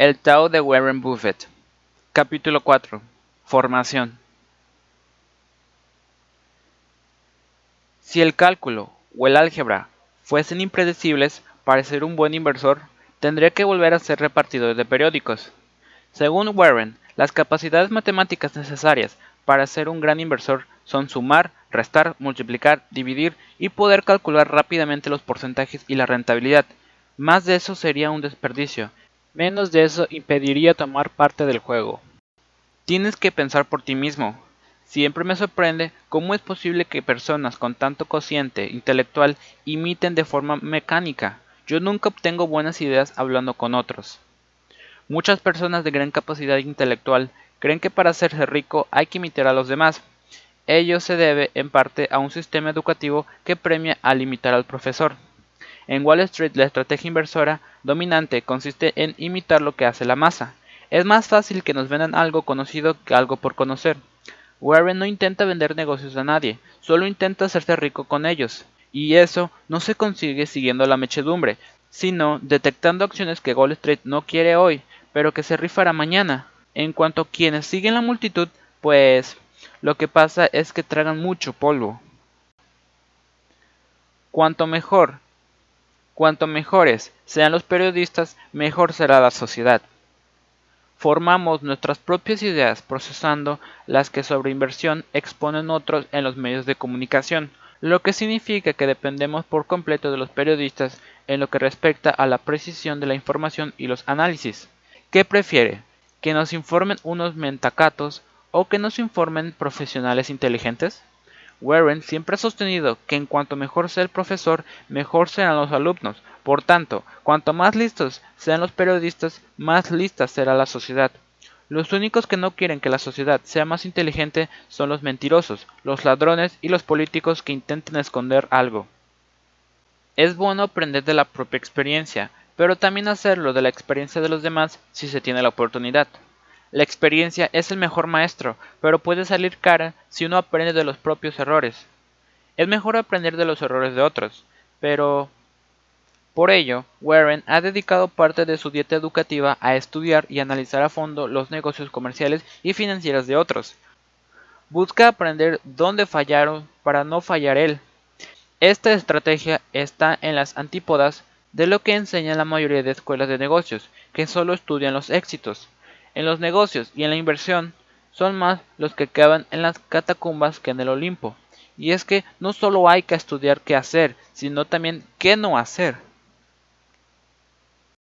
El Tao de Warren Buffett. Capítulo 4. Formación. Si el cálculo o el álgebra fuesen impredecibles, para ser un buen inversor, tendría que volver a ser repartidor de periódicos. Según Warren, las capacidades matemáticas necesarias para ser un gran inversor son sumar, restar, multiplicar, dividir y poder calcular rápidamente los porcentajes y la rentabilidad. Más de eso sería un desperdicio, Menos de eso impediría tomar parte del juego. Tienes que pensar por ti mismo. Siempre me sorprende cómo es posible que personas con tanto cociente intelectual imiten de forma mecánica. Yo nunca obtengo buenas ideas hablando con otros. Muchas personas de gran capacidad intelectual creen que para hacerse rico hay que imitar a los demás. Ello se debe en parte a un sistema educativo que premia al imitar al profesor. En Wall Street la estrategia inversora dominante consiste en imitar lo que hace la masa. Es más fácil que nos vendan algo conocido que algo por conocer. Warren no intenta vender negocios a nadie, solo intenta hacerse rico con ellos. Y eso no se consigue siguiendo la mechedumbre, sino detectando acciones que Wall Street no quiere hoy, pero que se rifará mañana. En cuanto a quienes siguen la multitud, pues lo que pasa es que tragan mucho polvo. Cuanto mejor Cuanto mejores sean los periodistas, mejor será la sociedad. Formamos nuestras propias ideas procesando las que sobre inversión exponen otros en los medios de comunicación, lo que significa que dependemos por completo de los periodistas en lo que respecta a la precisión de la información y los análisis. ¿Qué prefiere? ¿Que nos informen unos mentacatos o que nos informen profesionales inteligentes? Warren siempre ha sostenido que en cuanto mejor sea el profesor, mejor serán los alumnos. Por tanto, cuanto más listos sean los periodistas, más lista será la sociedad. Los únicos que no quieren que la sociedad sea más inteligente son los mentirosos, los ladrones y los políticos que intenten esconder algo. Es bueno aprender de la propia experiencia, pero también hacerlo de la experiencia de los demás si se tiene la oportunidad. La experiencia es el mejor maestro, pero puede salir cara si uno aprende de los propios errores. Es mejor aprender de los errores de otros, pero... Por ello, Warren ha dedicado parte de su dieta educativa a estudiar y analizar a fondo los negocios comerciales y financieros de otros. Busca aprender dónde fallaron para no fallar él. Esta estrategia está en las antípodas de lo que enseñan la mayoría de escuelas de negocios, que solo estudian los éxitos. En los negocios y en la inversión son más los que caben en las catacumbas que en el Olimpo. Y es que no solo hay que estudiar qué hacer, sino también qué no hacer.